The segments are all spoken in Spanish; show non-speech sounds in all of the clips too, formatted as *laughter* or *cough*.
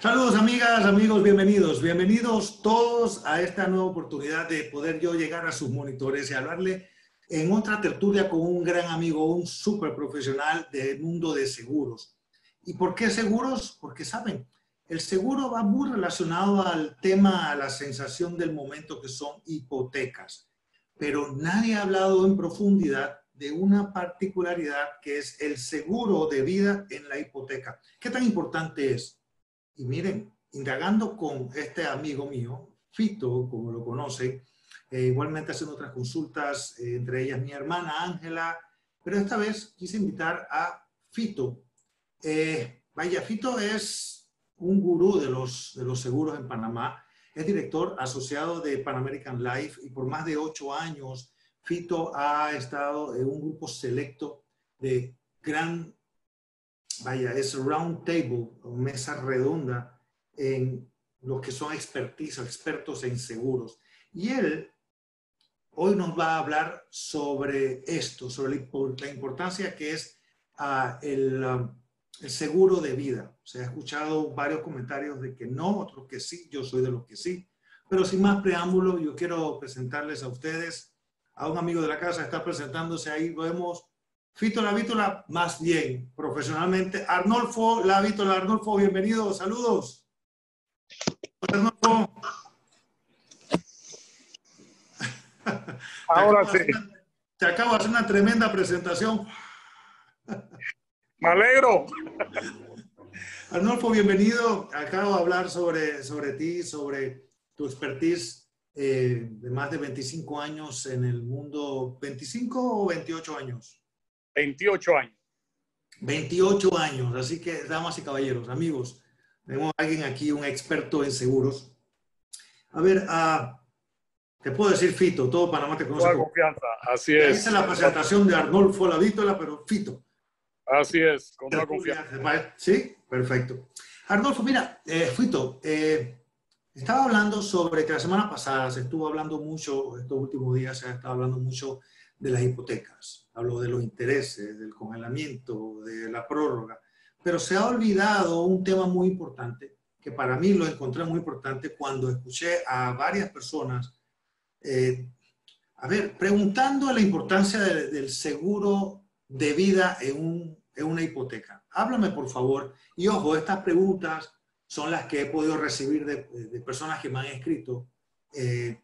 Saludos amigas, amigos, bienvenidos. Bienvenidos todos a esta nueva oportunidad de poder yo llegar a sus monitores y hablarle en otra tertulia con un gran amigo, un súper profesional del mundo de seguros. ¿Y por qué seguros? Porque saben, el seguro va muy relacionado al tema, a la sensación del momento que son hipotecas. Pero nadie ha hablado en profundidad de una particularidad que es el seguro de vida en la hipoteca. ¿Qué tan importante es? Y miren, indagando con este amigo mío, Fito, como lo conocen, eh, igualmente haciendo otras consultas, eh, entre ellas mi hermana Ángela, pero esta vez quise invitar a Fito. Eh, vaya, Fito es un gurú de los, de los seguros en Panamá, es director asociado de Pan American Life y por más de ocho años Fito ha estado en un grupo selecto de gran vaya, es round table, mesa redonda en los que son expertise, expertos en seguros. Y él hoy nos va a hablar sobre esto, sobre la importancia que es el, um, el, seguro de vida. Se ha escuchado varios comentarios de que no, otros que sí, yo soy de los que sí. Pero sin más preámbulo, yo quiero presentarles a ustedes a un amigo de la casa, está presentándose ahí, vemos Fito La Vítola, más bien, profesionalmente. Arnolfo La Vítola, Arnolfo, bienvenido, saludos. Arnolfo. *laughs* Ahora sí. te acabo de hacer una tremenda presentación. Me alegro. Arnolfo, bienvenido. Acabo de hablar sobre, sobre ti, sobre tu expertise eh, de más de 25 años en el mundo. ¿25 o 28 años? 28 años. 28 años, así que damas y caballeros, amigos, tenemos a alguien aquí, un experto en seguros. A ver, uh, te puedo decir Fito, todo Panamá te conoce. Toda confianza, así es. Esa es la presentación de Arnolfo Lavítola, pero Fito. Así es, con toda confianza. Sí, perfecto. Arnolfo, mira, eh, Fito, eh, estaba hablando sobre que la semana pasada se estuvo hablando mucho, estos últimos días se ha estado hablando mucho de las hipotecas, hablo de los intereses, del congelamiento, de la prórroga, pero se ha olvidado un tema muy importante, que para mí lo encontré muy importante cuando escuché a varias personas, eh, a ver, preguntando la importancia del seguro de vida en, una hipoteca. Háblame, por favor, y ojo, estas preguntas son las que he podido recibir de, personas que me han escrito eh,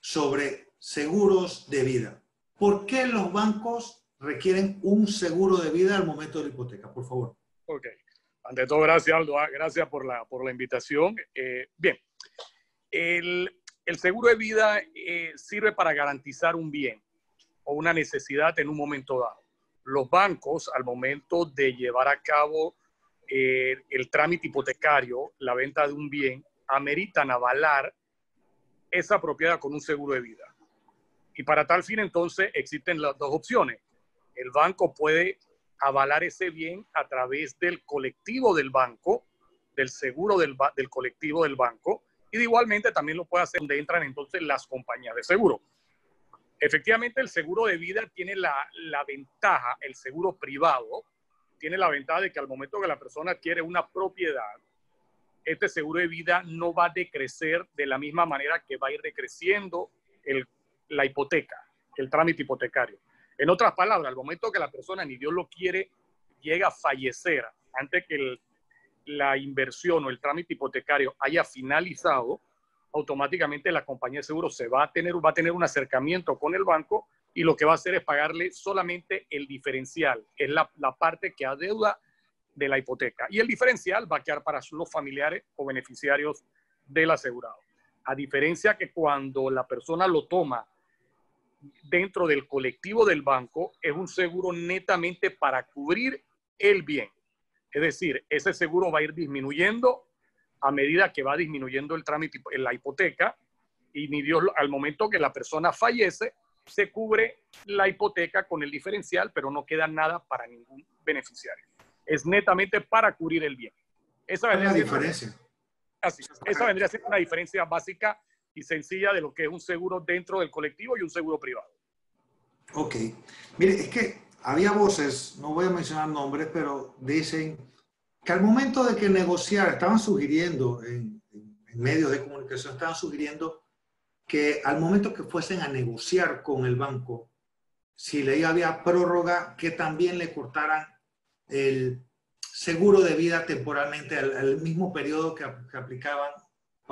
sobre seguros de vida. ¿Por qué los bancos requieren un seguro de vida al momento de la hipoteca? Por favor. Ok. Ante todo, gracias, Aldo. Ah, gracias por la, por la invitación. Eh, bien, el, el, seguro de vida eh, sirve para garantizar un bien o una necesidad en un momento dado. Los bancos, al momento de llevar a cabo eh, el trámite hipotecario, la venta de un bien, ameritan avalar esa propiedad con un seguro de vida. Y para tal fin, entonces, existen las dos opciones. El banco puede avalar ese bien a través del colectivo del banco, del seguro del, del colectivo del banco, y igualmente también lo puede hacer donde entran entonces las compañías de seguro. Efectivamente, el seguro de vida tiene la, la ventaja, el seguro privado, tiene la ventaja de que al momento que la persona adquiere una propiedad, este seguro de vida no va a decrecer de la misma manera que va a ir decreciendo el la hipoteca, el trámite hipotecario. En otras palabras, al momento que la persona, ni Dios lo quiere, llega a fallecer antes que la inversión o el trámite hipotecario haya finalizado, automáticamente la compañía de seguros se va a tener, va a tener un acercamiento con el banco y lo que va a hacer es pagarle solamente el diferencial, que es la, la parte que adeuda de la hipoteca. Y el diferencial va a quedar para los familiares o beneficiarios del asegurado. A diferencia que cuando la persona lo toma dentro del colectivo del banco es un seguro netamente para cubrir el bien. Es decir, ese seguro va a ir disminuyendo a medida que va disminuyendo el trámite en la hipoteca y ni Dios, al momento que la persona fallece, se cubre la hipoteca con el diferencial, pero no queda nada para ningún beneficiario. Es netamente para cubrir el bien. Esa es la diferencia. Así, esa vendría a ser una diferencia básica y sencilla de lo que es un seguro dentro del colectivo y un seguro privado. Ok. Mire, es que había voces, no voy a mencionar nombres, pero dicen que al momento de que negociar, estaban sugiriendo en, medios de comunicación, estaban sugiriendo que al momento que fuesen a negociar con el banco, si le había prórroga, que también le cortaran el seguro de vida temporalmente al, mismo periodo que, aplicaban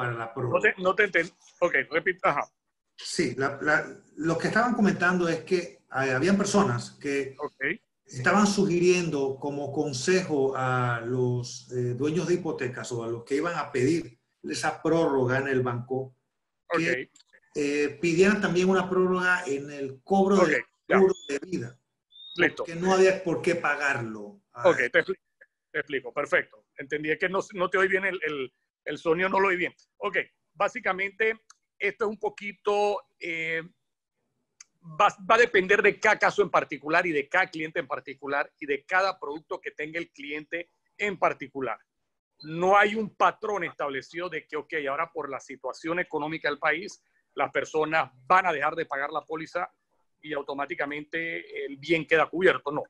para la prórroga. No te, entiendo. Ok, repita. Ajá. Sí, lo que estaban comentando es que eh, habían personas que estaban sugiriendo como consejo a los eh, dueños de hipotecas o a los que iban a pedir esa prórroga en el banco, que eh, pidieran también una prórroga en el cobro del seguro de vida. Listo. Que no había por qué pagarlo. Ok, te explico, perfecto. Entendí que no, no te oí bien el, el, el, sonido, no lo oí bien. Ok, básicamente esto es un poquito, eh, va, va, a depender de cada caso en particular y de cada cliente en particular y de cada producto que tenga el cliente en particular. No hay un patrón establecido de que, ok, ahora por la situación económica del país, las personas van a dejar de pagar la póliza y automáticamente el bien queda cubierto. No,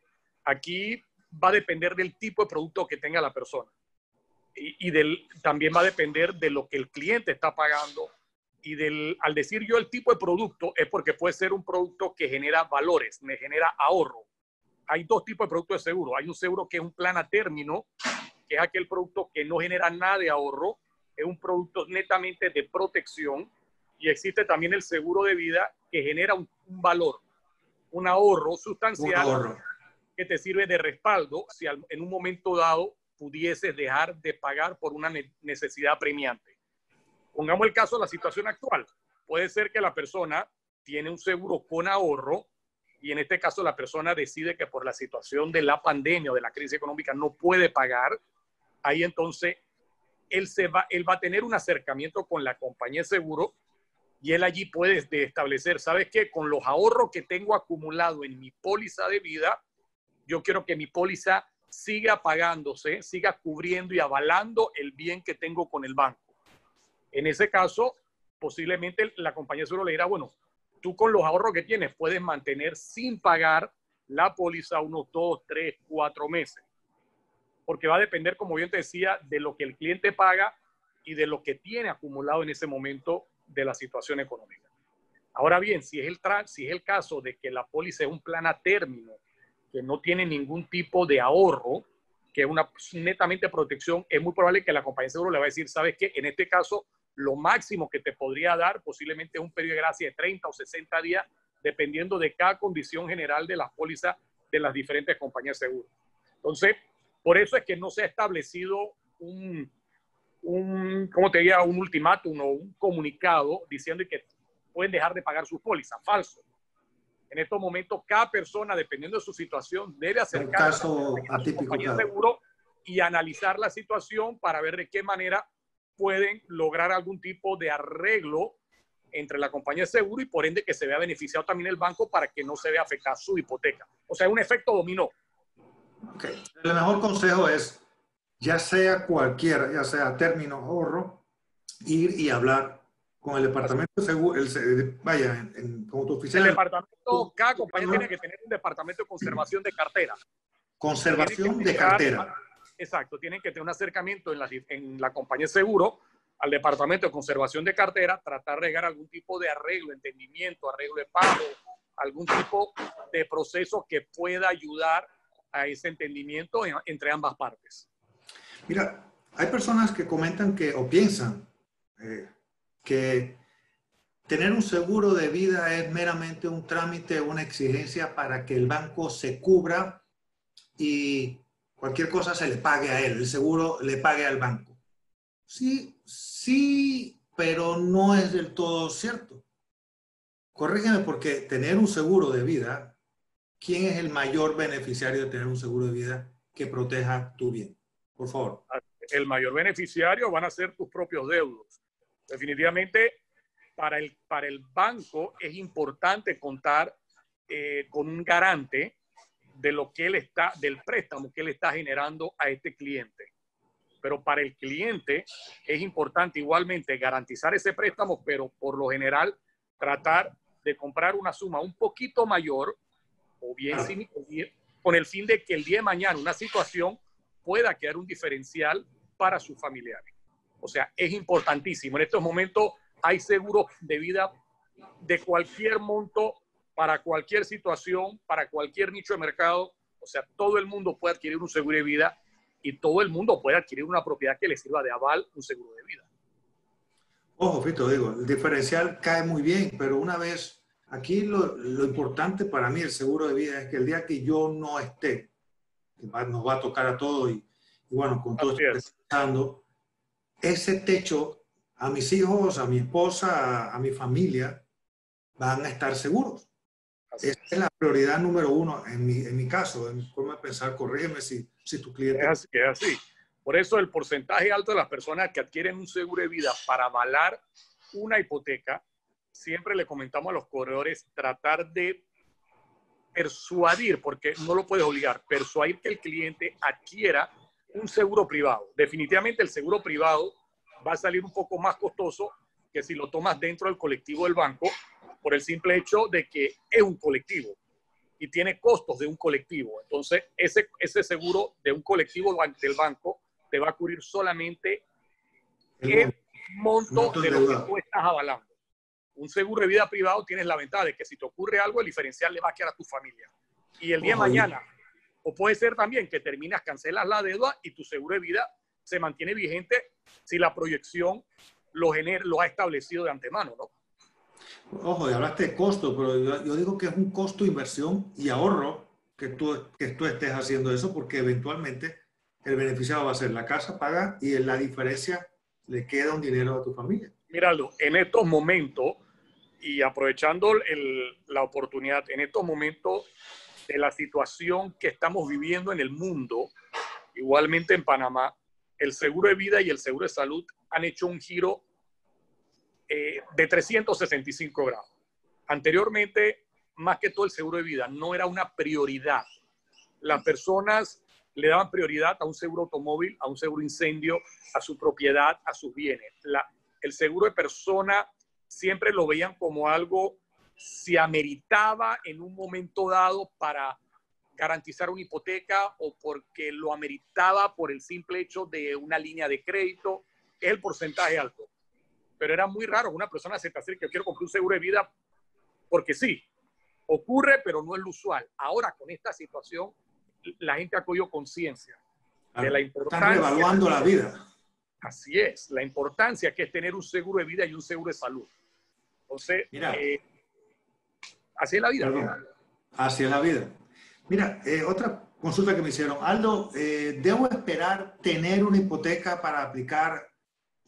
aquí va a depender del tipo de producto que tenga la persona. Y, del, también va a depender de lo que el cliente está pagando. Y del, al decir yo el tipo de producto, es porque puede ser un producto que genera valores, me genera ahorro. Hay dos tipos de productos de seguro. Hay un seguro que es un plan a término, que es aquel producto que no genera nada de ahorro, es un producto netamente de protección. Y existe también el seguro de vida que genera un, valor, un ahorro sustancial. Un ahorro que te sirve de respaldo si en un momento dado pudieses dejar de pagar por una necesidad premiante. Pongamos el caso de la situación actual. Puede ser que la persona tiene un seguro con ahorro y en este caso la persona decide que por la situación de la pandemia o de la crisis económica no puede pagar. Ahí entonces él, se va, él va a tener un acercamiento con la compañía de seguro y él allí puede establecer, ¿sabes qué? Con los ahorros que tengo acumulado en mi póliza de vida, yo quiero que mi póliza siga pagándose, siga cubriendo y avalando el bien que tengo con el banco. En ese caso, posiblemente la compañía de seguro le dirá, bueno, tú con los ahorros que tienes puedes mantener sin pagar la póliza unos dos, tres, cuatro meses. Porque va a depender, como bien te decía, de lo que el cliente paga y de lo que tiene acumulado en ese momento de la situación económica. Ahora bien, si es el, si es el caso de que la póliza es un plan a término que no tiene ningún tipo de ahorro, que es una netamente protección, es muy probable que la compañía de seguro le va a decir, sabes qué, en este caso, lo máximo que te podría dar posiblemente es un periodo de gracia de 30 o 60 días, dependiendo de cada condición general de las pólizas de las diferentes compañías de seguro. Entonces, por eso es que no se ha establecido un, un ¿cómo te diría? Un ultimátum o un comunicado diciendo que pueden dejar de pagar sus pólizas. Falso en estos momentos cada persona, dependiendo de su situación, debe acercarse a su compañía seguro y analizar la situación para ver de qué manera pueden lograr algún tipo de arreglo entre la compañía de seguro y por ende que se vea beneficiado también el banco para que no se vea afectada su hipoteca. O sea, es un efecto dominó. El mejor consejo es, ya sea cualquiera, ya sea término ahorro, ir y hablar con el departamento de seguro, el, vaya, en, como tu oficina. El departamento, cada compañía tiene que tener un departamento de conservación de cartera. Conservación de cartera. Exacto, tienen que tener un acercamiento en la, en la compañía de seguro al departamento de conservación de cartera, tratar de llegar a algún tipo de arreglo, entendimiento, arreglo de pago, algún tipo de proceso que pueda ayudar a ese entendimiento entre ambas partes. Mira, hay personas que comentan que o piensan, eh, que tener un seguro de vida es meramente un trámite, una exigencia para que el banco se cubra y cualquier cosa se le pague a él, el seguro le pague al banco. Sí, sí, pero no es del todo cierto. Corrígeme porque tener un seguro de vida, ¿quién es el mayor beneficiario de tener un seguro de vida que proteja tu bien? Por favor. El mayor beneficiario van a ser tus propios deudos definitivamente para el, para el banco es importante contar eh, con un garante de lo que él está, del préstamo que él está generando a este cliente. Pero para el cliente es importante igualmente garantizar ese préstamo, pero por lo general tratar de comprar una suma un poquito mayor o bien con el fin de que el día de mañana una situación pueda quedar un diferencial para sus familiares. O sea, es importantísimo. En estos momentos hay seguros de vida de cualquier monto, para cualquier situación, para cualquier nicho de mercado. O sea, todo el mundo puede adquirir un seguro de vida y todo el mundo puede adquirir una propiedad que le sirva de aval un seguro de vida. Ojo, Fito, digo, el diferencial cae muy bien, pero una vez, aquí lo, lo importante para mí, el seguro de vida, es que el día que yo no esté, que nos va a tocar a todos y, bueno, con todo esto que está pasando, ese techo a mis hijos, a mi esposa, a, mi familia, van a estar seguros. Esa es la prioridad número uno en mi, en mi caso, en mi forma de pensar. Corrígeme si, si tu cliente... Es así, es así. Por eso el porcentaje alto de las personas que adquieren un seguro de vida para avalar una hipoteca, siempre le comentamos a los corredores tratar de persuadir, porque no lo puedes obligar, persuadir que el cliente adquiera un seguro privado. Definitivamente el seguro privado va a salir un poco más costoso que si lo tomas dentro del colectivo del banco, por el simple hecho de que es un colectivo y tiene costos de un colectivo. Entonces, ese, ese seguro de un colectivo del banco te va a cubrir solamente el, monto de lo que tú estás avalando. Un seguro de vida privado tienes la ventaja de que si te ocurre algo, el diferencial le va a quedar a tu familia. Y el día de mañana, o puede ser también que terminas, cancelas la deuda y tu seguro de vida se mantiene vigente si la proyección lo, lo ha establecido de antemano, ¿no? Ojo, y hablaste de costo, pero yo, digo que es un costo, inversión y ahorro que tú, que tú estés haciendo eso porque eventualmente el beneficiado va a ser la casa paga y en la diferencia le queda un dinero a tu familia. Míralo, en estos momentos y aprovechando la oportunidad, en estos momentos de la situación que estamos viviendo en el mundo, igualmente en Panamá, el seguro de vida y el seguro de salud han hecho un giro eh, de 365 grados. Anteriormente, más que todo el seguro de vida, no era una prioridad. Las personas le daban prioridad a un seguro automóvil, a un seguro incendio, a su propiedad, a sus bienes. el seguro de persona siempre lo veían como algo si ameritaba en un momento dado para garantizar una hipoteca o porque lo ameritaba por el simple hecho de una línea de crédito, el porcentaje alto pero era muy raro una persona se te acerque, yo quiero comprar un seguro de vida porque sí, ocurre, pero no es lo usual. Ahora con esta situación, la gente ha cogido conciencia de la importancia. Están evaluando la vida. Así es, la importancia que es tener un seguro de vida y un seguro de salud. Entonces, Mira, eh, así es la vida. así es la vida. Mira, eh, otra consulta que me hicieron. Aldo, eh, ¿debo esperar tener una hipoteca para aplicar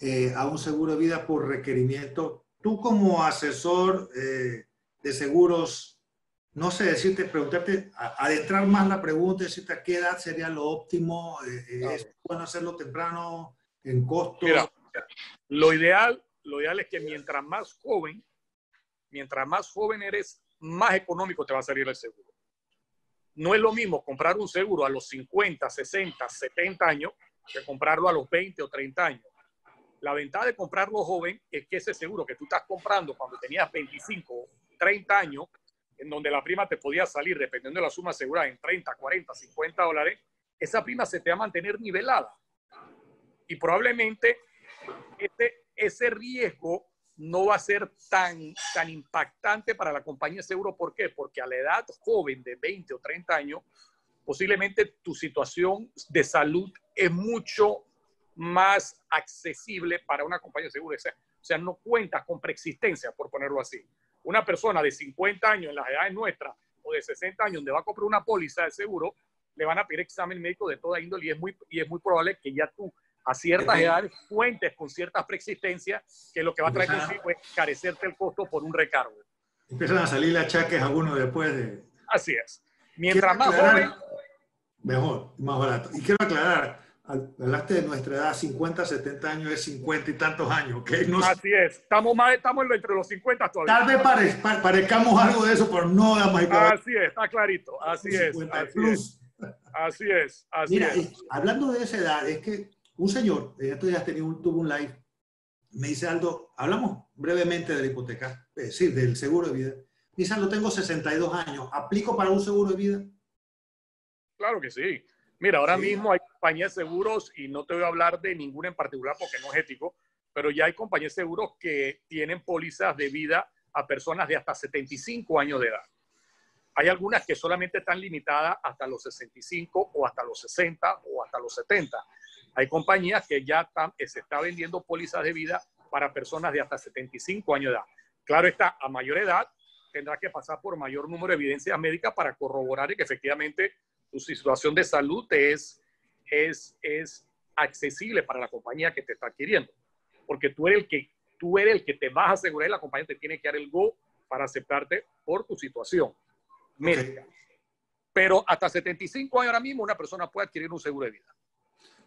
eh, a un seguro de vida por requerimiento. Tú como asesor de seguros, no sé decirte, preguntarte, adentrar más la pregunta, decirte a qué edad sería lo óptimo, ¿es bueno hacerlo temprano, en costo? Mira, lo ideal, lo ideal es que mientras más joven, mientras más joven eres, más económico te va a salir el seguro. No es lo mismo comprar un seguro a los 50, 60, 70 años que comprarlo a los 20 o 30 años. La ventaja de comprarlo joven es que ese seguro que tú estás comprando cuando tenías 25, 30 años, en donde la prima te podía salir, dependiendo de la suma asegurada, en 30, 40, 50 dólares, esa prima se te va a mantener nivelada. Y probablemente ese, ese riesgo no va a ser tan, tan impactante para la compañía seguro. ¿Por qué? Porque a la edad joven de 20 o 30 años, posiblemente tu situación de salud es mucho más accesible para una compañía de seguro. O sea, no cuentas con preexistencia, por ponerlo así. Una persona de 50 años en las edades nuestras o de 60 años donde va a comprar una póliza de seguro, le van a pedir examen médico de toda índole y es muy, y es muy probable que ya tú a ciertas edades cuentes con ciertas preexistencias que lo que va a traer consigo es carecerte el costo por un recargo. Empiezan a salir achaques algunos después de... Así es. Mientras más joven... Mejor, más barato. Y quiero aclarar, hablaste de nuestra edad, 50, 70 años, es 50 y tantos años, ¿ok? así es, estamos, más, estamos entre los 50 todavía. Tal vez parezcamos algo de eso, pero no damos Así es, está clarito, así es. Así es. Así es, así Mira, hablando de esa edad, es que un señor, estos días tenía un, tuvo un live, me dice Aldo, hablamos brevemente de la hipoteca, es decir, del seguro de vida. Me dice Aldo, tengo 62 años, ¿aplico para un seguro de vida? Claro que sí. Mira, ahora mismo hay compañías de seguros, y no te voy a hablar de ninguna en particular porque no es ético, pero ya hay compañías de seguros que tienen pólizas de vida a personas de hasta 75 años de edad. Hay algunas que solamente están limitadas hasta los 65 o hasta los 60 o hasta los 70. Hay compañías que ya están, se está vendiendo pólizas de vida para personas de hasta 75 años de edad. Claro está, a mayor edad tendrá que pasar por mayor número de evidencias médicas para corroborar que efectivamente tu situación de salud es, es, es accesible para la compañía que te está adquiriendo. Porque tú eres el que, tú eres el que te vas a asegurar y la compañía te tiene que dar el go para aceptarte por tu situación médica. Pero hasta 75 años ahora mismo una persona puede adquirir un seguro de vida.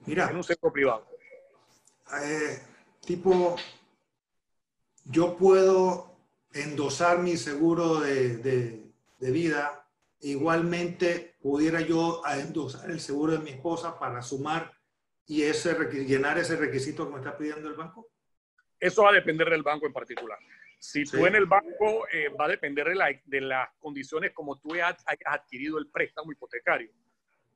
Mira. En un seguro privado. Eh, tipo, yo puedo endosar mi seguro de, de, de, vida, igualmente pudiera yo endosar el seguro de mi esposa para sumar y ese, llenar ese requisito que me está pidiendo el banco? Eso va a depender del banco en particular. Si tú en el banco eh, va a depender de, la, de, las condiciones como tú hayas adquirido el préstamo hipotecario.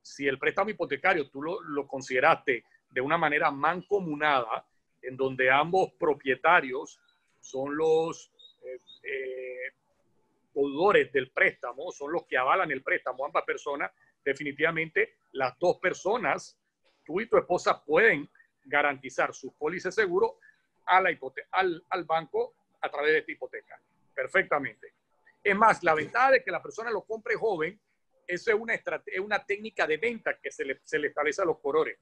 Si el préstamo hipotecario tú lo, lo consideraste de una manera mancomunada, en donde ambos propietarios son los eh, eh, del préstamo, son los que avalan el préstamo, ambas personas, definitivamente las dos personas, tú y tu esposa, pueden garantizar su póliza de seguro a la al, al banco a través de esta hipoteca. Perfectamente. Es más, la ventaja de que la persona lo compre joven, eso es una, es una técnica de venta que se le, se le establece a los corredores.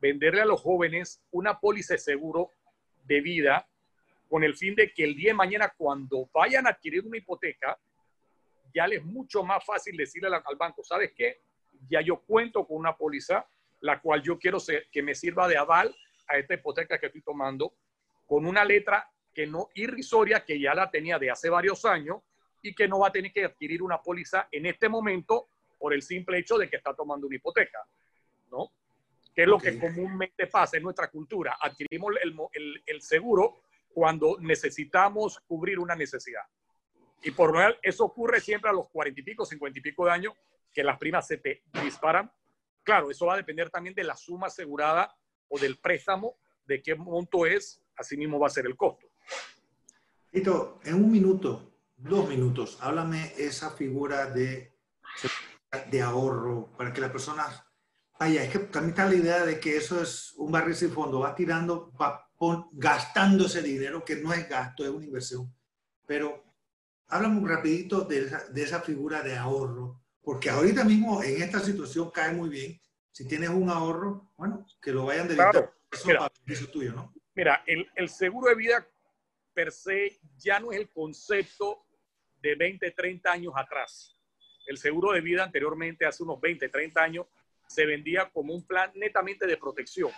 Venderle a los jóvenes una póliza de seguro de vida con el fin de que el día de mañana cuando vayan a adquirir una hipoteca, ya les es mucho más fácil decirle al, banco, ¿sabes qué? Ya yo cuento con una póliza, la cual yo quiero que me sirva de aval a esta hipoteca que estoy tomando, con una letra que no irrisoria, que ya la tenía de hace varios años y que no va a tener que adquirir una póliza en este momento por el simple hecho de que está tomando una hipoteca, ¿no? Que es lo que comúnmente pasa en nuestra cultura. Adquirimos el, el, el seguro cuando necesitamos cubrir una necesidad. Y por lo general, eso ocurre siempre a los cuarenta y pico, cincuenta y pico de años, que las primas se te disparan. Claro, eso va a depender también de la suma asegurada o del préstamo, de qué monto es, así mismo va a ser el costo. Tito, en un minuto, dos minutos, háblame esa figura de, de ahorro para que las personas, vaya, es que también está la idea de que eso es un barril sin fondo, va tirando, va gastando ese dinero, que no es gasto, es una inversión. Pero háblame un rapidito de esa, de esa figura de ahorro, porque ahorita mismo en esta situación cae muy bien. Si tienes un ahorro, bueno, que lo vayan de claro, eso mira, tuyo, ¿no? Mira, el, el seguro de vida per se ya no es el concepto de 20, 30 años atrás. El seguro de vida anteriormente, hace unos 20, 30 años, se vendía como un plan netamente de protección.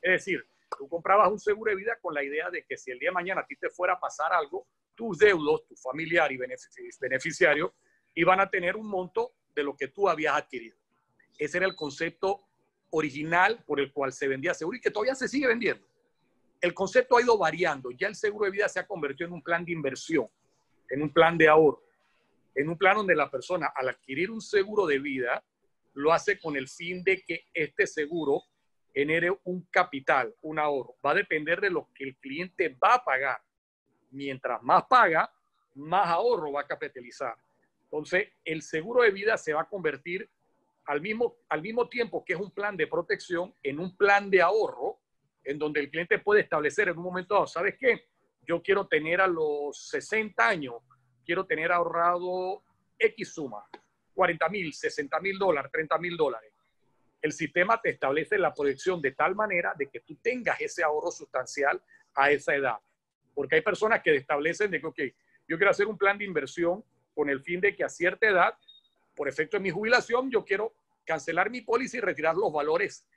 Es decir, Tú comprabas un seguro de vida con la idea de que si el día de mañana a ti te fuera a pasar algo, tus deudos, tu familiar y beneficiario iban a tener un monto de lo que tú habías adquirido. Ese era el concepto original por el cual se vendía seguro y que todavía se sigue vendiendo. El concepto ha ido variando. Ya el seguro de vida se ha convertido en un plan de inversión, en un plan de ahorro, en un plan donde la persona al adquirir un seguro de vida lo hace con el fin de que este seguro genere un capital, un ahorro. Va a depender de lo que el cliente va a pagar. Mientras más paga, más ahorro va a capitalizar. Entonces, el seguro de vida se va a convertir al mismo, al mismo tiempo que es un plan de protección en un plan de ahorro, en donde el cliente puede establecer en un momento dado, ¿sabes qué? Yo quiero tener a los 60 años, quiero tener ahorrado X suma, 40 mil, 60 mil dólares, 30 mil dólares el sistema te establece la proyección de tal manera de que tú tengas ese ahorro sustancial a esa edad. Porque hay personas que establecen de que, ok, yo quiero hacer un plan de inversión con el fin de que a cierta edad, por efecto de mi jubilación, yo quiero cancelar mi póliza y retirar los valores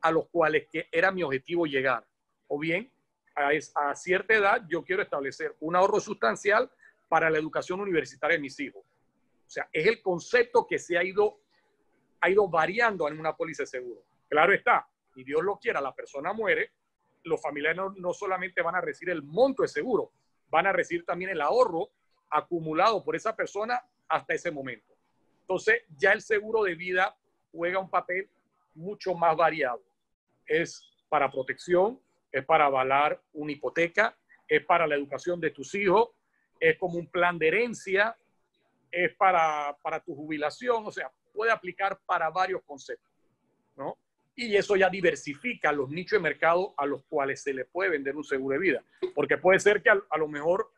a los cuales que era mi objetivo llegar. O bien, a, a cierta edad, yo quiero establecer un ahorro sustancial para la educación universitaria de mis hijos. O sea, es el concepto que se ha ido ha ido variando en una póliza de seguro. Claro está, y Dios lo quiera, la persona muere, los familiares no, solamente van a recibir el monto de seguro, van a recibir también el ahorro acumulado por esa persona hasta ese momento. Entonces, ya el seguro de vida juega un papel mucho más variado. es para protección, es para avalar una hipoteca, es para la educación de tus hijos, es como un plan de herencia, es para, para tu jubilación, o sea, puede aplicar para varios conceptos, ¿no? Y eso ya diversifica los nichos de mercado a los cuales se le puede vender un seguro de vida, porque puede ser que a, lo mejor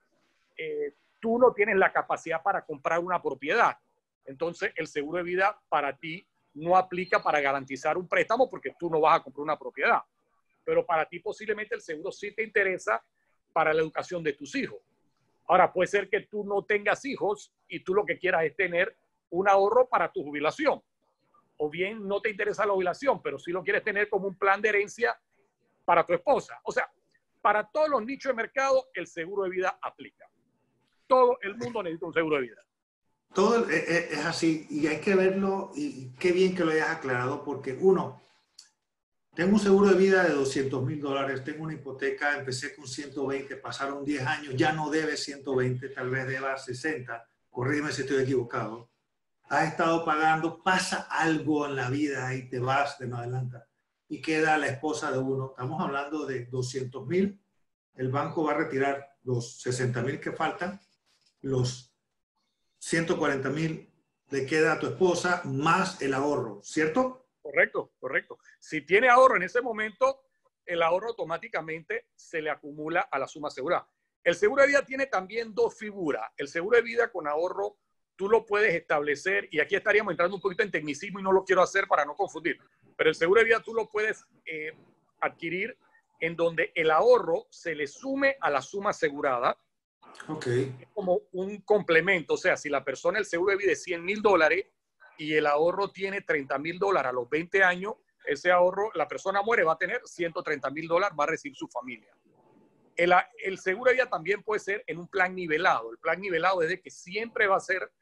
eh, tú no tienes la capacidad para comprar una propiedad, entonces el seguro de vida para ti no aplica para garantizar un préstamo porque tú no vas a comprar una propiedad. Pero para ti posiblemente el seguro sí te interesa para la educación de tus hijos. Ahora, puede ser que tú no tengas hijos y tú lo que quieras es tener un ahorro para tu jubilación. O bien no te interesa la jubilación, pero sí lo quieres tener como un plan de herencia para tu esposa. O sea, para todos los nichos de mercado, el seguro de vida aplica. Todo el mundo necesita un seguro de vida. Todo es, así y hay que verlo y qué bien que lo hayas aclarado porque uno, tengo un seguro de vida de 200 mil dólares, tengo una hipoteca, empecé con 120, pasaron 10 años, ya no debe 120, tal vez deba 60, corrígeme si estoy equivocado. Has estado pagando, pasa algo en la vida y te vas de no adelanta y queda la esposa de uno. Estamos hablando de 200 mil, el banco va a retirar los 60 mil que faltan, los 140 mil le queda a tu esposa más el ahorro, ¿cierto? Correcto, correcto. Si tiene ahorro en ese momento, el ahorro automáticamente se le acumula a la suma asegurada. El seguro de vida tiene también dos figuras. El seguro de vida con ahorro, tú lo puedes establecer, y aquí estaríamos entrando un poquito en tecnicismo y no lo quiero hacer para no confundir, pero el seguro de vida tú lo puedes eh, adquirir en donde el ahorro se le sume a la suma asegurada. Es como un complemento, o sea, si la persona el seguro de vida es 100 mil dólares y el ahorro tiene 30 mil dólares a los 20 años, ese ahorro, la persona muere, va a tener 130 mil dólares, va a recibir su familia. El, el, seguro de vida también puede ser en un plan nivelado. El plan nivelado es de que siempre va a ser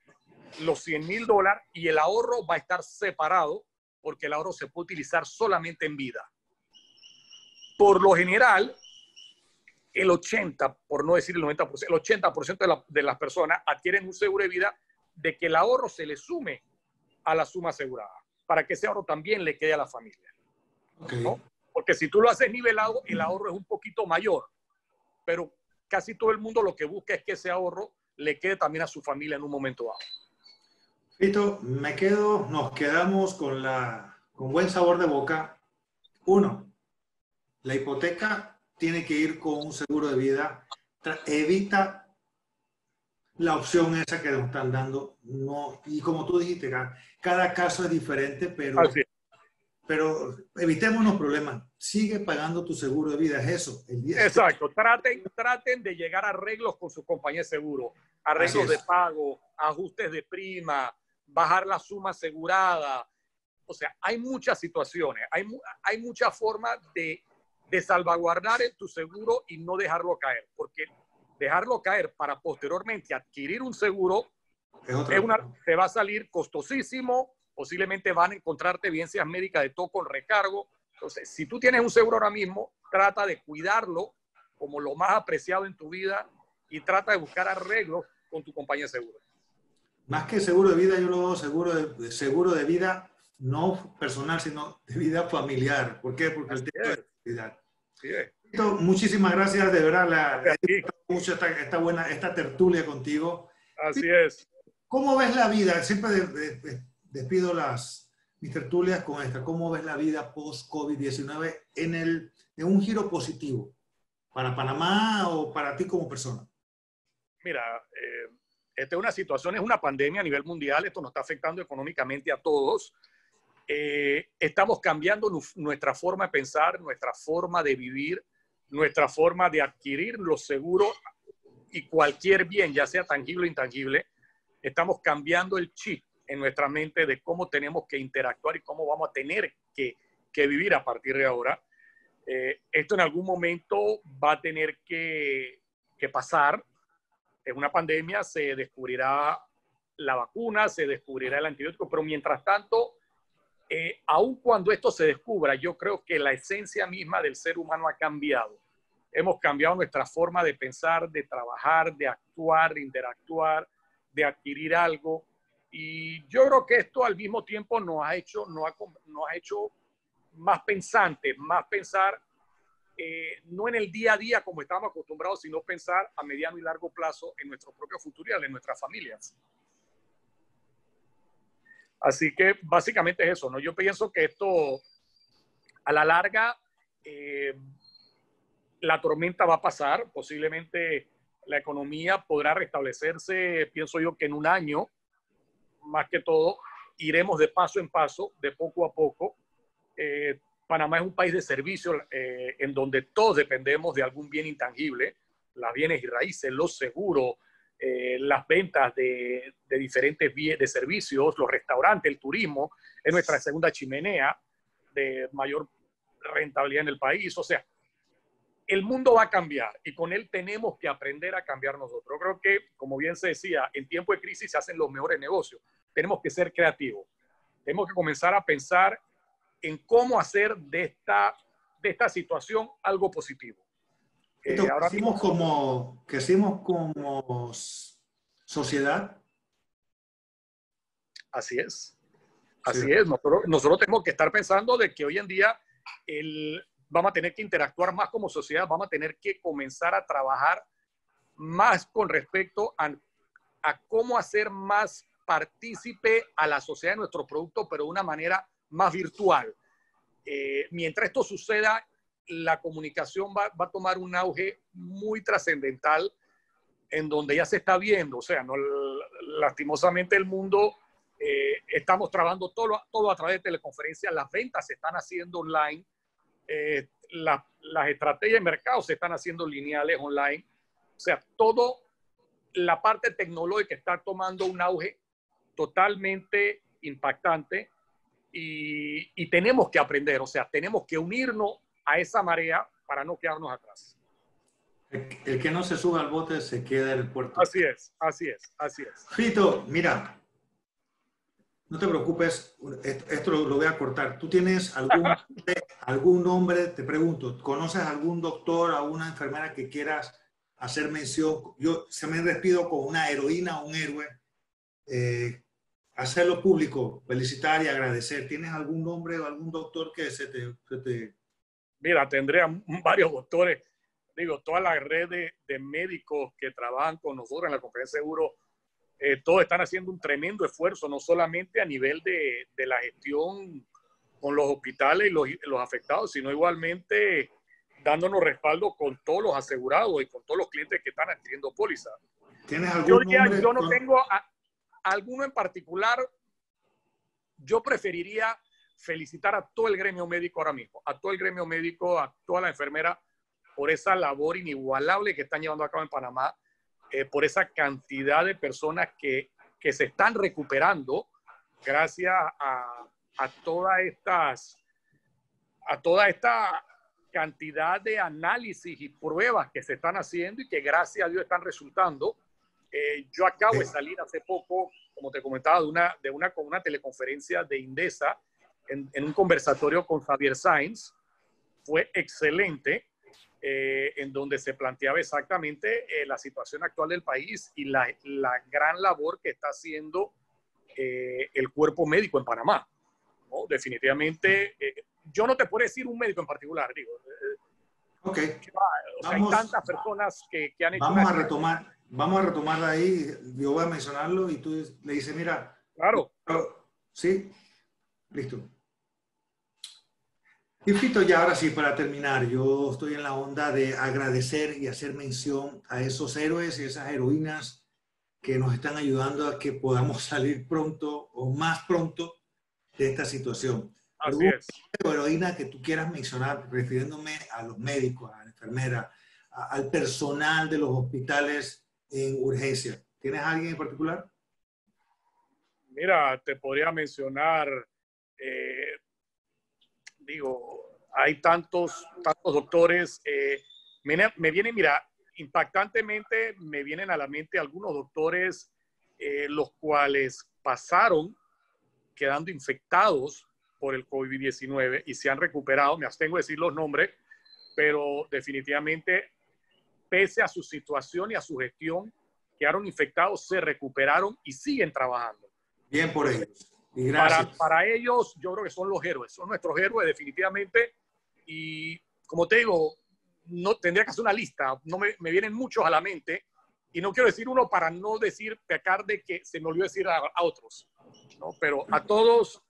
los 100 mil dólares y el ahorro va a estar separado porque el ahorro se puede utilizar solamente en vida. Por lo general, el 80, por no decir el 90%, el 80% de, de las personas adquieren un seguro de vida de que el ahorro se le sume a la suma asegurada, para que ese ahorro también le quede a la familia. Porque si tú lo haces nivelado, el ahorro es un poquito mayor, pero casi todo el mundo lo que busca es que ese ahorro le quede también a su familia en un momento dado. Listo, me quedo, nos quedamos con, la, con buen sabor de boca. Uno, la hipoteca tiene que ir con un seguro de vida. Evita la opción esa que nos están dando. No, y como tú dijiste, cada, caso es diferente, pero, pero evitemos los problemas. Sigue pagando tu seguro de vida, es eso. Exacto. Traten, traten de llegar a arreglos con su compañía de seguro. Arreglos de pago, ajustes de prima, bajar la suma asegurada. O sea, hay muchas situaciones, hay, hay muchas formas de de salvaguardar tu seguro y no dejarlo caer, porque dejarlo caer para posteriormente adquirir un seguro es una, te va a salir costosísimo, posiblemente van a encontrarte evidencias médicas de todo con recargo. Entonces, si tú tienes un seguro ahora mismo, trata de cuidarlo como lo más apreciado en tu vida y trata de buscar arreglos con tu compañía de seguro. Más que seguro de vida, yo lo veo seguro de, seguro de vida no personal, sino de vida familiar. ¿Por qué? Porque el tema Muchísimas gracias, de verdad, la, mucho esta, buena, esta tertulia contigo. Así es. ¿Cómo ves la vida? Siempre despido las, mis tertulias con esta. ¿Cómo ves la vida post-COVID-19 en, el, en un giro positivo para Panamá o para ti como persona? Mira, eh, esta es una situación, es una pandemia a nivel mundial, esto nos está afectando económicamente a todos. Eh, estamos cambiando nuestra forma de pensar, nuestra forma de vivir, nuestra forma de adquirir los seguros y cualquier bien, ya sea tangible o intangible. Estamos cambiando el chip en nuestra mente de cómo tenemos que interactuar y cómo vamos a tener que, vivir a partir de ahora. Eh, esto en algún momento va a tener que, que pasar. En una pandemia se descubrirá la vacuna, se descubrirá el antibiótico, pero mientras tanto eh, aun cuando esto se descubra, yo creo que la esencia misma del ser humano ha cambiado. Hemos cambiado nuestra forma de pensar, de trabajar, de actuar, de interactuar, de adquirir algo. Y yo creo que esto al mismo tiempo nos ha hecho, nos ha, nos ha hecho más pensantes, más pensar eh, no en el día a día como estamos acostumbrados, sino pensar a mediano y largo plazo en nuestro propio futuro y en nuestras familias. Así que básicamente es eso, ¿no? Yo pienso que esto, a la larga, eh, la tormenta va a pasar, posiblemente la economía podrá restablecerse, pienso yo que en un año, más que todo, iremos de paso en paso, de poco a poco. Eh, Panamá es un país de servicios eh, en donde todos dependemos de algún bien intangible, las bienes y raíces, los seguros, eh, las ventas de, diferentes de servicios, los restaurantes, el turismo, es nuestra segunda chimenea de mayor rentabilidad en el país. O sea, el mundo va a cambiar y con él tenemos que aprender a cambiar nosotros. creo que, como bien se decía, en tiempo de crisis se hacen los mejores negocios. Tenemos que ser creativos. Tenemos que comenzar a pensar en cómo hacer de esta, de esta situación algo positivo. Eh, ahora mismo, como, hacemos como sociedad. Así es. Así es. Nosotros, nosotros, tenemos que estar pensando de que hoy en día el, vamos a tener que interactuar más como sociedad, vamos a tener que comenzar a trabajar más con respecto a, a cómo hacer más partícipe a la sociedad de nuestro producto, pero de una manera más virtual. Eh, mientras esto suceda, la comunicación va, va a tomar un auge muy trascendental en donde ya se está viendo, o sea, no, lastimosamente el mundo, eh, estamos trabajando todo, todo a través de teleconferencias, las ventas se están haciendo online, eh, las estrategias de mercado se están haciendo lineales online, o sea, todo la parte tecnológica está tomando un auge totalmente impactante y, tenemos que aprender, o sea, tenemos que unirnos a esa marea para no quedarnos atrás. El, que no se sube al bote se queda en el puerto. Así es, así es, así es. Fito, mira, no te preocupes, esto, lo, voy a cortar. ¿Tú tienes algún, *laughs* algún nombre, te pregunto, conoces algún doctor, alguna enfermera que quieras hacer mención? Yo se me despido con una heroína o un héroe. Eh, hacerlo público, felicitar y agradecer. ¿Tienes algún nombre o algún doctor que se te... Mira, tendría varios doctores, digo, toda la red de, médicos que trabajan con nosotros en la conferencia de seguro, eh, todos están haciendo un tremendo esfuerzo, no solamente a nivel de, de la gestión con los hospitales y los, los, afectados, sino igualmente dándonos respaldo con todos los asegurados y con todos los clientes que están adquiriendo póliza. ¿Tienes algún yo, nombre, yo no tengo... A, alguno en particular, yo preferiría felicitar a todo el gremio médico ahora mismo, a todo el gremio médico, a toda la enfermera, por esa labor inigualable que están llevando a cabo en Panamá, eh, por esa cantidad de personas que, que se están recuperando gracias a, a, todas estas, a toda esta cantidad de análisis y pruebas que se están haciendo y que gracias a Dios están resultando. Eh, yo acabo de salir hace poco, como te comentaba, de una, de una, con una teleconferencia de Indesa en, en un conversatorio con Javier Sainz. Fue excelente, eh, en donde se planteaba exactamente eh, la situación actual del país y la, la gran labor que está haciendo el cuerpo médico en Panamá. ¿no? Definitivamente, yo no te puedo decir un médico en particular, digo. Ok. hay tantas personas que, que han hecho... Vamos a retomar vamos a retomar ahí, yo voy a mencionarlo y tú le dices, mira. Claro. Sí, listo. Y Fito, ya ahora sí, para terminar, yo estoy en la onda de agradecer y hacer mención a esos héroes y esas heroínas que nos están ayudando a que podamos salir pronto o más pronto de esta situación. Así es. heroína que tú quieras mencionar, refiriéndome a los médicos, a la enfermera, al personal de los hospitales en urgencia. ¿Tienes alguien en particular? Mira, te podría mencionar, digo, hay tantos, tantos doctores. Eh, me, me vienen, mira, impactantemente me vienen a la mente algunos doctores eh, los cuales pasaron quedando infectados por el COVID-19 y se han recuperado. Me abstengo de decir los nombres, pero definitivamente pese a su situación y a su gestión, quedaron infectados, se recuperaron y siguen trabajando. Bien por ellos. Para, para ellos, yo creo que son los héroes, son nuestros héroes definitivamente. Y como te digo, no tendría que hacer una lista, no me, me, vienen muchos a la mente y no quiero decir uno para no decir pecar de que se me olvidó decir a, a otros, ¿no? pero a todos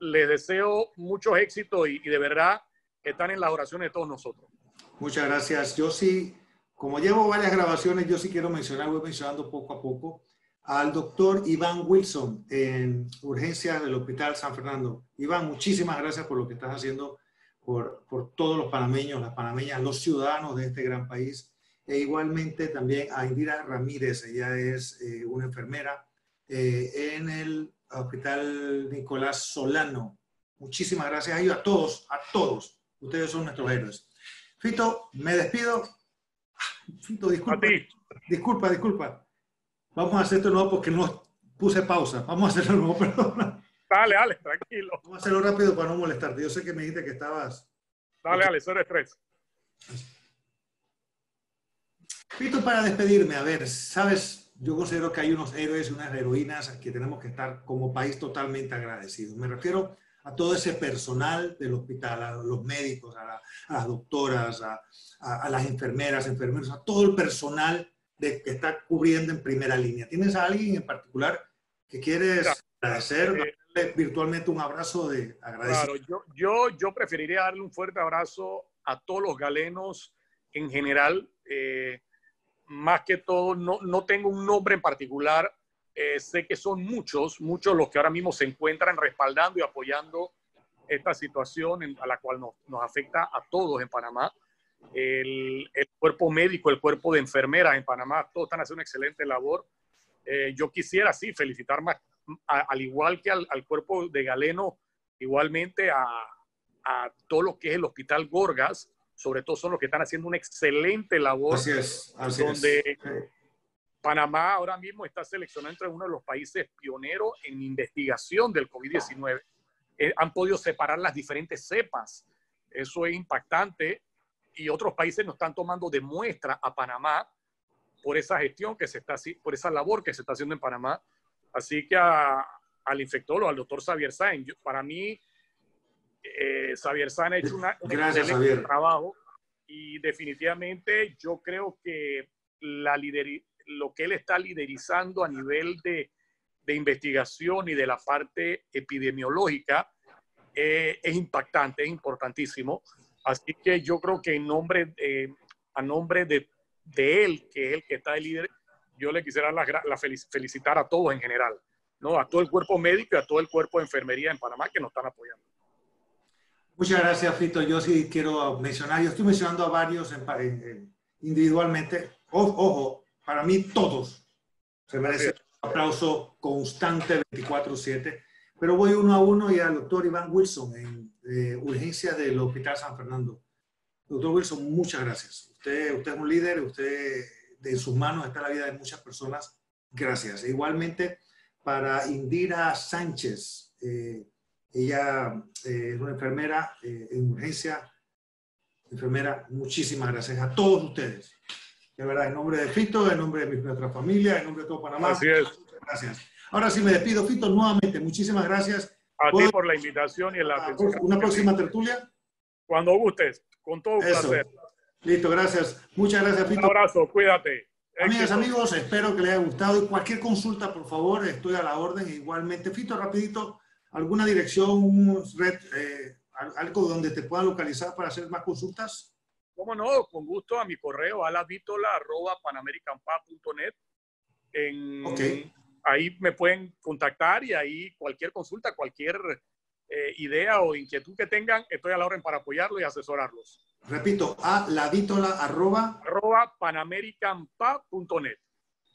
les deseo mucho éxito y, y, de verdad están en las oraciones de todos nosotros. Muchas gracias. Yo sí, como llevo varias grabaciones, yo sí quiero mencionar, voy mencionando poco a poco, al doctor Iván Wilson en urgencias del Hospital San Fernando. Iván, muchísimas gracias por lo que estás haciendo por, por todos los panameños, las panameñas, los ciudadanos de este gran país. E igualmente también a Indira Ramírez, ella es eh, una enfermera eh, en el Hospital Nicolás Solano. Muchísimas gracias a ellos, a todos, a todos. Ustedes son nuestros héroes. Fito, me despido. Fito, disculpa. Disculpa, disculpa. Vamos a hacer esto nuevo porque no puse pausa. Vamos a hacerlo nuevo, *laughs* perdona. Dale, dale, tranquilo. Vamos a hacerlo rápido para no molestarte. Yo sé que me dijiste que estabas. Dale, dale, cero estrés. Pito, para despedirme, a ver, sabes, yo considero que hay unos héroes y unas heroínas que tenemos que estar como país totalmente agradecidos. Me refiero a todo ese personal del hospital, a los médicos, a, la, a las doctoras, a, a, a, las enfermeras, enfermeros, a todo el personal de, que está cubriendo en primera línea. ¿Tienes a alguien en particular que quieres agradecer, eh, darle virtualmente un abrazo de agradecimiento? Claro, yo, yo, yo, preferiría darle un fuerte abrazo a todos los galenos en general. Eh, más que todo, no, no, tengo un nombre en particular. Eh, sé que son muchos, muchos los que ahora mismo se encuentran respaldando y apoyando esta situación en, a la cual nos, nos afecta a todos en Panamá el, el, cuerpo médico, el cuerpo de enfermeras en Panamá, todos están haciendo una excelente labor. Eh, yo quisiera, sí, felicitar más, a, al igual que al, al, cuerpo de Galeno, igualmente a, a, todo lo que es el Hospital Gorgas, sobre todo son los que están haciendo una excelente labor. Así es, así donde es. Panamá ahora mismo está seleccionado entre uno de los países pioneros en investigación del COVID-19. Eh, han podido separar las diferentes cepas. Eso es impactante y otros países nos están tomando de muestra a Panamá por esa gestión que se está por esa labor que se está haciendo en Panamá. Así que a, al infectólogo, al doctor Xavier Sáenz, para mí, eh, Xavier Sáenz ha hecho una, un Gracias, excelente Javier. trabajo y definitivamente yo creo que la lo que él está liderizando a nivel de, de investigación y de la parte epidemiológica eh, es impactante, es importantísimo. Así que yo creo que en nombre, eh, a nombre de, de, él, que es el que está de líder, yo le quisiera la, la felicitar a todos en general, ¿no? a todo el cuerpo médico y a todo el cuerpo de enfermería en Panamá que nos están apoyando. Muchas gracias, Fito. Yo sí quiero mencionar, yo estoy mencionando a varios en, en, individualmente. Ojo, ojo, para mí todos se merecen un aplauso constante 24/7, pero voy uno a uno y al doctor Iván Wilson en eh, urgencias del Hospital San Fernando. Doctor Wilson, muchas gracias. Usted, usted es un líder, usted en sus manos está la vida de muchas personas. Gracias. E igualmente para Indira Sánchez. Eh, ella eh, es una enfermera eh, en urgencia. Enfermera, muchísimas gracias a todos ustedes. De verdad, en nombre de Fito, en nombre de nuestra familia, en nombre de todo Panamá. Así es. Gracias. Ahora sí me despido, Fito, nuevamente. Muchísimas gracias. A ti por la invitación y la atención. ¿Una próxima tertulia? Cuando gustes, con todo Eso. placer. Listo, gracias. Muchas gracias, Fito. Un abrazo, cuídate. Amigas, amigos, espero que les haya gustado. Y cualquier consulta, por favor, estoy a la orden. Igualmente, Fito, rapidito, alguna dirección, red, eh, algo donde te puedan localizar para hacer más consultas. Cómo no, con gusto a mi correo, alavitola.panamericanpa.net. En, okay. Ahí me pueden contactar y ahí cualquier consulta, cualquier eh, idea o inquietud que tengan, estoy a la orden para apoyarlos y asesorarlos. Repito, a lavitola arroba, arroba panamericanpa.net.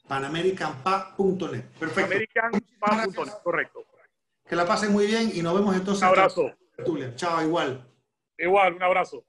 Panamericanpa.net. Perfecto. Panamericanpa.net, correcto. Que la pasen muy bien y nos vemos entonces. Un abrazo. Chao, igual. Igual, un abrazo.